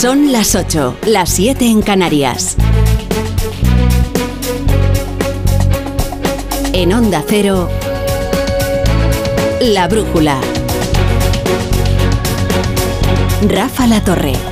Son las 8, las 7 en Canarias. En Onda Cero, La Brújula. Rafa La Torre.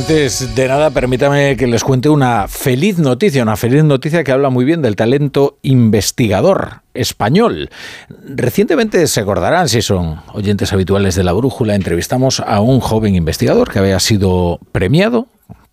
Antes de nada, permítame que les cuente una feliz noticia, una feliz noticia que habla muy bien del talento investigador español. Recientemente se acordarán, si son oyentes habituales de la brújula, entrevistamos a un joven investigador que había sido premiado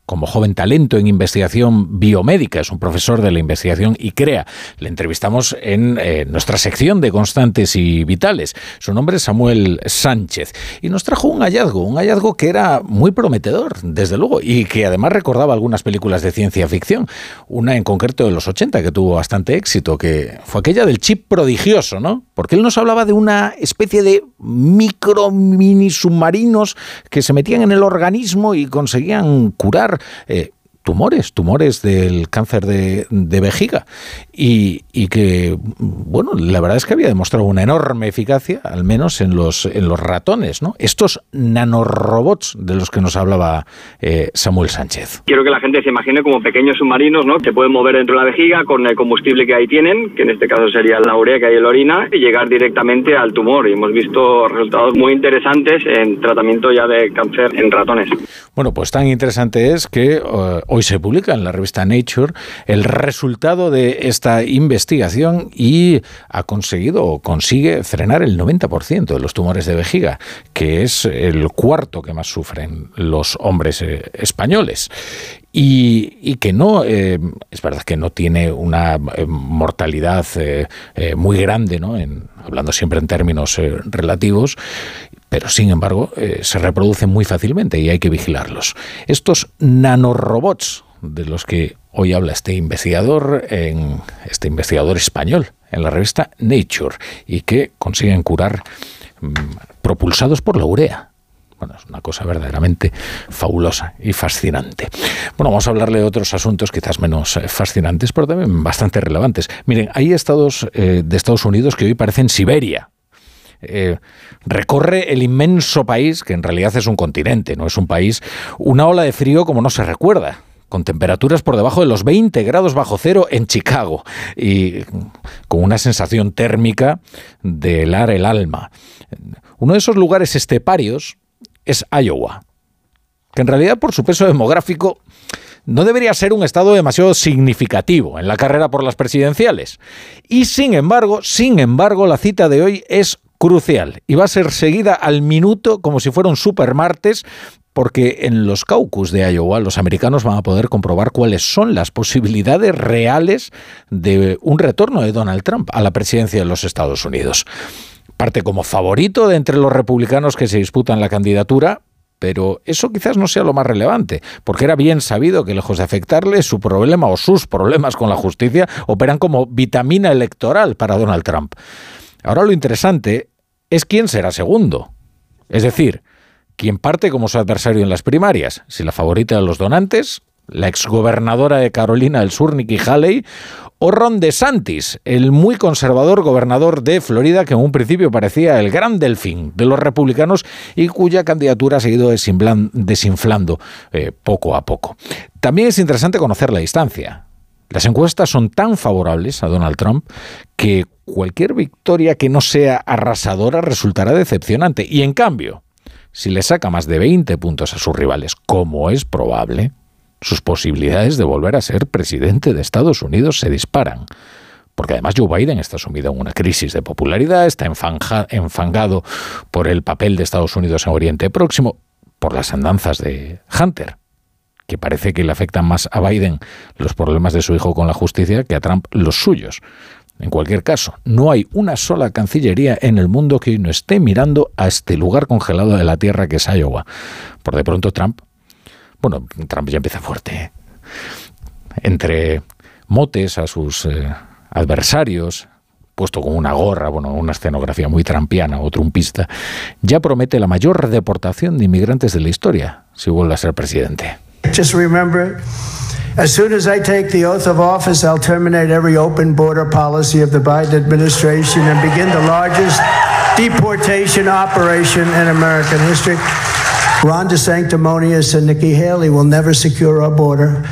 como joven talento en investigación biomédica, es un profesor de la investigación y crea. Le entrevistamos en eh, nuestra sección de constantes y vitales. Su nombre es Samuel Sánchez y nos trajo un hallazgo, un hallazgo que era muy prometedor, desde luego, y que además recordaba algunas películas de ciencia ficción. Una en concreto de los 80 que tuvo bastante éxito, que fue aquella del chip prodigioso, ¿no? Porque él nos hablaba de una especie de micro mini submarinos que se metían en el organismo y conseguían curar eh, tumores, tumores del cáncer de, vejiga. Y, que, bueno, la verdad es que había demostrado una enorme eficacia, al menos en los, en los ratones, ¿no? Estos nanorobots de los que nos hablaba eh, Samuel Sánchez. Quiero que la gente se imagine como pequeños submarinos, ¿no? Que pueden mover dentro de la vejiga con el combustible que ahí tienen, que en este caso sería la urea que hay en la orina, y llegar directamente al tumor. Y hemos visto resultados muy interesantes en tratamiento ya de cáncer en ratones. Bueno, pues tan interesante es que eh, hoy se publica en la revista Nature el resultado de esta investigación y ha conseguido o consigue frenar el 90% de los tumores de vejiga, que es el cuarto que más sufren los hombres eh, españoles y, que no, eh, es verdad que no tiene una eh, mortalidad muy grande, ¿no? Hablando siempre en términos relativos, pero sin embargo se reproducen muy fácilmente y hay que vigilarlos. Estos nanorobots de los que hoy habla este investigador, en, este investigador español en la revista Nature y que consiguen curar mm, propulsados por la urea bueno, es una cosa verdaderamente fabulosa y fascinante. Bueno, vamos a hablarle de otros asuntos quizás menos eh, fascinantes, pero también bastante relevantes. Miren, hay estados eh, de Estados Unidos que hoy parecen Siberia. Eh, recorre el inmenso país, que en realidad es un continente, no es un país, una ola de frío como no se recuerda con temperaturas por debajo de los 20 grados bajo cero en Chicago y con una sensación térmica de helar el alma. Uno de esos lugares esteparios es Iowa, que en realidad por su peso demográfico no debería ser un estado demasiado significativo en la carrera por las presidenciales. Y sin embargo, sin embargo, la cita de hoy es crucial y va a ser seguida al minuto como si fuera un supermartes porque en los caucus de Iowa los americanos van a poder comprobar cuáles son las posibilidades reales de un retorno de Donald Trump a la presidencia de los Estados Unidos parte como favorito de entre los republicanos que se disputan la candidatura, pero eso quizás no sea lo más relevante, porque era bien sabido que lejos de afectarle, su problema o sus problemas con la justicia operan como vitamina electoral para Donald Trump. Ahora lo interesante es quién será segundo. Es decir, quién parte como su adversario en las primarias, si la favorita de los donantes, la exgobernadora de Carolina del Sur, Nikki Haley, o Ron DeSantis, el muy conservador gobernador de Florida que en un principio parecía el gran delfín de los republicanos y cuya candidatura ha seguido desinflando eh, poco a poco. También es interesante conocer la distancia. Las encuestas son tan favorables a Donald Trump que cualquier victoria que no sea arrasadora resultará decepcionante. Y en cambio, si le saca más de 20 puntos a sus rivales, como es probable, sus posibilidades de volver a ser presidente de Estados Unidos se disparan. Porque además Joe Biden está sumido en una crisis de popularidad, está enfangado por el papel de Estados Unidos en Oriente Próximo, por las andanzas de Hunter, que parece que le afectan más a Biden los problemas de su hijo con la justicia que a Trump los suyos. En cualquier caso, no hay una sola cancillería en el mundo que no esté mirando a este lugar congelado de la Tierra que es Iowa. Por de pronto Trump bueno, Trump ya empieza fuerte. ¿eh? Entre motes a sus eh, adversarios, puesto con una gorra, bueno, una escenografía muy trampiana o trumpista, ya promete la mayor deportación de inmigrantes de la historia si vuelve a ser presidente. Just remember, it. as soon as I take the oath of office, I'll terminate every open border policy of the Biden administration and begin the largest deportation operation in American history. Ron DeSanctimonious and Nikki Haley will never secure our border.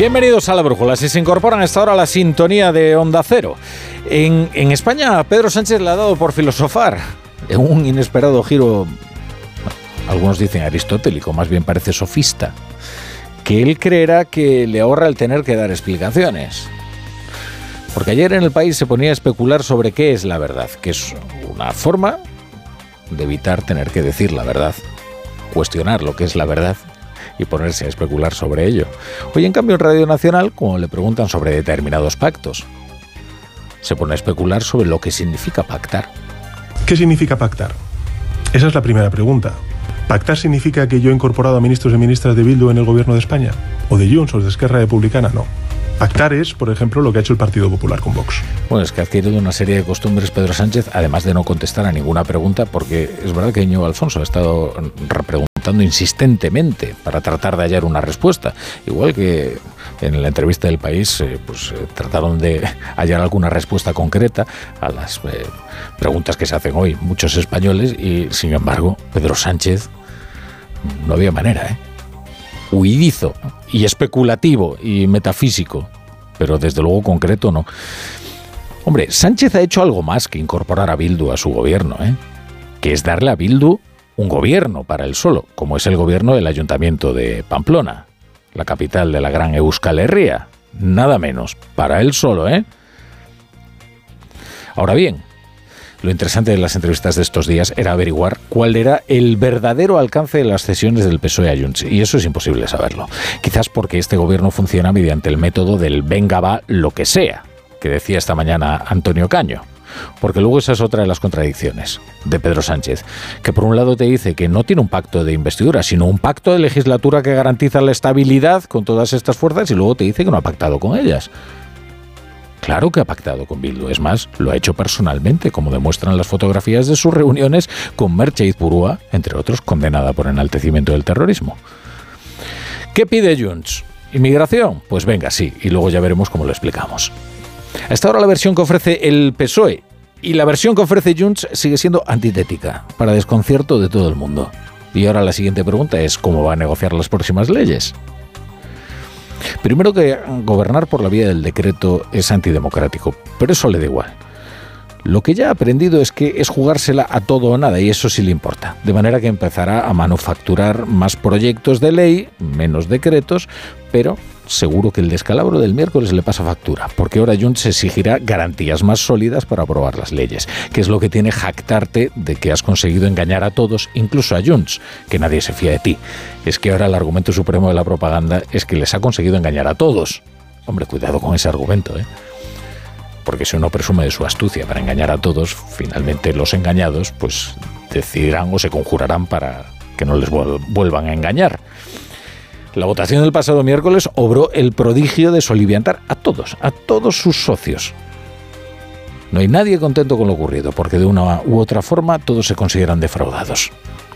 Bienvenidos a la Brújula. Si se incorporan a esta hora a la sintonía de Onda Cero. En, en España, Pedro Sánchez le ha dado por filosofar en un inesperado giro, algunos dicen aristotélico, más bien parece sofista, que él creerá que le ahorra el tener que dar explicaciones. Porque ayer en el país se ponía a especular sobre qué es la verdad, que es una forma de evitar tener que decir la verdad, cuestionar lo que es la verdad y ponerse a especular sobre ello. Hoy, en cambio, en Radio Nacional, como le preguntan sobre determinados pactos, se pone a especular sobre lo que significa pactar. ¿Qué significa pactar? Esa es la primera pregunta. ¿Pactar significa que yo he incorporado a ministros y ministras de Bildu en el gobierno de España? ¿O de Junts o de Esquerra Republicana? No. Pactar es, por ejemplo, lo que ha hecho el Partido Popular con Vox. Bueno, es que ha adquirido una serie de costumbres Pedro Sánchez, además de no contestar a ninguna pregunta, porque es verdad que Ño Alfonso ha estado repreguntando insistentemente para tratar de hallar una respuesta. Igual que en la entrevista del país, eh, pues eh, trataron de hallar alguna respuesta concreta a las eh, preguntas que se hacen hoy muchos españoles y, sin embargo, Pedro Sánchez no había manera, ¿eh? huidizo y especulativo y metafísico, pero desde luego concreto no. Hombre, Sánchez ha hecho algo más que incorporar a Bildu a su gobierno, ¿eh? que es darle a Bildu un gobierno para él solo, como es el gobierno del Ayuntamiento de Pamplona, la capital de la gran Euskal Herria. Nada menos, para él solo, ¿eh? Ahora bien, lo interesante de las entrevistas de estos días era averiguar cuál era el verdadero alcance de las cesiones del PSOE a Junts. Y eso es imposible saberlo. Quizás porque este gobierno funciona mediante el método del venga va lo que sea, que decía esta mañana Antonio Caño. Porque luego esa es otra de las contradicciones de Pedro Sánchez, que por un lado te dice que no tiene un pacto de investidura, sino un pacto de legislatura que garantiza la estabilidad con todas estas fuerzas y luego te dice que no ha pactado con ellas. Claro que ha pactado con Bildu, es más, lo ha hecho personalmente, como demuestran las fotografías de sus reuniones con Merche Izburúa, entre otros, condenada por enaltecimiento del terrorismo. ¿Qué pide Junts? ¿Inmigración? Pues venga, sí, y luego ya veremos cómo lo explicamos. Hasta ahora la versión que ofrece el PSOE y la versión que ofrece Junts sigue siendo antitética, para desconcierto de todo el mundo. Y ahora la siguiente pregunta es cómo va a negociar las próximas leyes. Primero que gobernar por la vía del decreto es antidemocrático, pero eso le da igual. Lo que ya ha aprendido es que es jugársela a todo o nada y eso sí le importa. De manera que empezará a manufacturar más proyectos de ley, menos decretos, pero seguro que el descalabro del miércoles le pasa factura, porque ahora Junts exigirá garantías más sólidas para aprobar las leyes, que es lo que tiene jactarte de que has conseguido engañar a todos, incluso a Junts, que nadie se fía de ti. Es que ahora el argumento supremo de la propaganda es que les ha conseguido engañar a todos. Hombre, cuidado con ese argumento, ¿eh? porque si uno presume de su astucia para engañar a todos, finalmente los engañados pues decidirán o se conjurarán para que no les vuelvan a engañar. La votación del pasado miércoles obró el prodigio de soliviantar a todos, a todos sus socios. No hay nadie contento con lo ocurrido, porque de una u otra forma todos se consideran defraudados.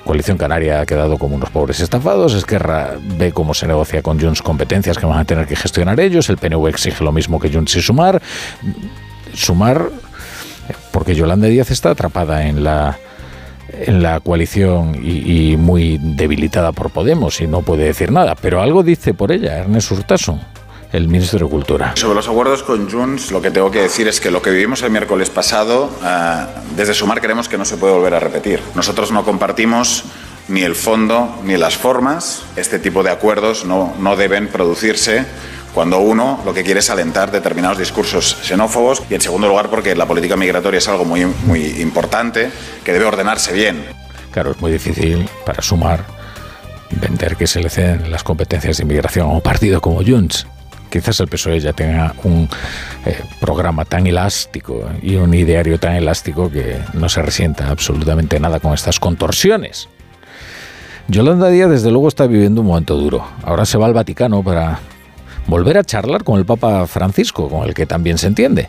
Coalición Canaria ha quedado como unos pobres estafados, Esquerra ve cómo se negocia con Junts competencias que van a tener que gestionar ellos, el PNV exige lo mismo que Junts y Sumar. Sumar, porque Yolanda Díaz está atrapada en la en la coalición y, muy debilitada por Podemos y no puede decir nada, pero algo dice por ella Ernest Urtasun el ministro de Cultura. Sobre los acuerdos con Junts, lo que tengo que decir es que lo que vivimos el miércoles pasado, eh, desde Sumar creemos que no se puede volver a repetir. Nosotros no compartimos ni el fondo ni las formas. Este tipo de acuerdos no, no deben producirse cuando uno lo que quiere es alentar determinados discursos xenófobos y en segundo lugar porque la política migratoria es algo muy, muy importante que debe ordenarse bien. Claro, es muy difícil para sumar vender que se le ceden las competencias de inmigración a un partido como Junts. Quizás el PSOE ya tenga un eh, programa tan elástico y un ideario tan elástico que no se resienta absolutamente nada con estas contorsiones. Yolanda Díaz desde luego está viviendo un momento duro. Ahora se va al Vaticano para volver a charlar con el Papa Francisco, con el que también se entiende.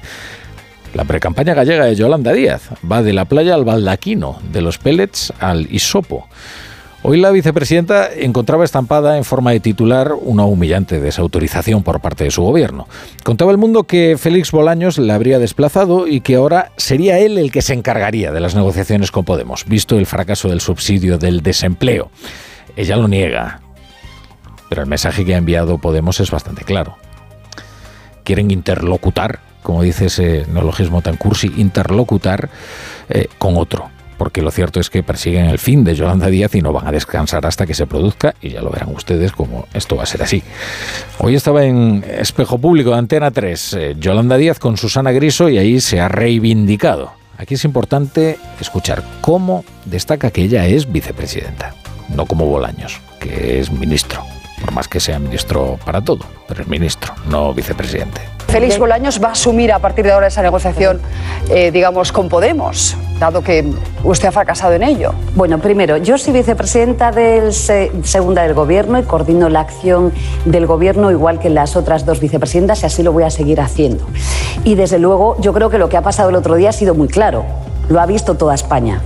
La precampaña gallega de Yolanda Díaz va de la playa al baldaquino, de los pellets al hisopo. Hoy la vicepresidenta encontraba estampada en forma de titular una humillante desautorización por parte de su gobierno. Contaba el mundo que Félix Bolaños la habría desplazado y que ahora sería él el que se encargaría de las negociaciones con Podemos, visto el fracaso del subsidio del desempleo. Ella lo niega, pero el mensaje que ha enviado Podemos es bastante claro. Quieren interlocutar como dice ese neologismo tan cursi, interlocutar eh, con otro. Porque lo cierto es que persiguen el fin de Yolanda Díaz y no van a descansar hasta que se produzca, y ya lo verán ustedes como esto va a ser así. Hoy estaba en Espejo Público de Antena 3, eh, Yolanda Díaz con Susana Griso, y ahí se ha reivindicado. Aquí es importante escuchar cómo destaca que ella es vicepresidenta, no como Bolaños, que es ministro, por más que sea ministro para todo, pero es ministro, no vicepresidente. Félix Bolaños va a asumir a partir de ahora esa negociación, eh, digamos, con Podemos, dado que usted ha fracasado en ello. Bueno, primero, yo soy vicepresidenta del segunda del Gobierno y coordino la acción del Gobierno igual que las otras dos vicepresidentas y así lo voy a seguir haciendo. Y desde luego, yo creo que lo que ha pasado el otro día ha sido muy claro. Lo ha visto toda España.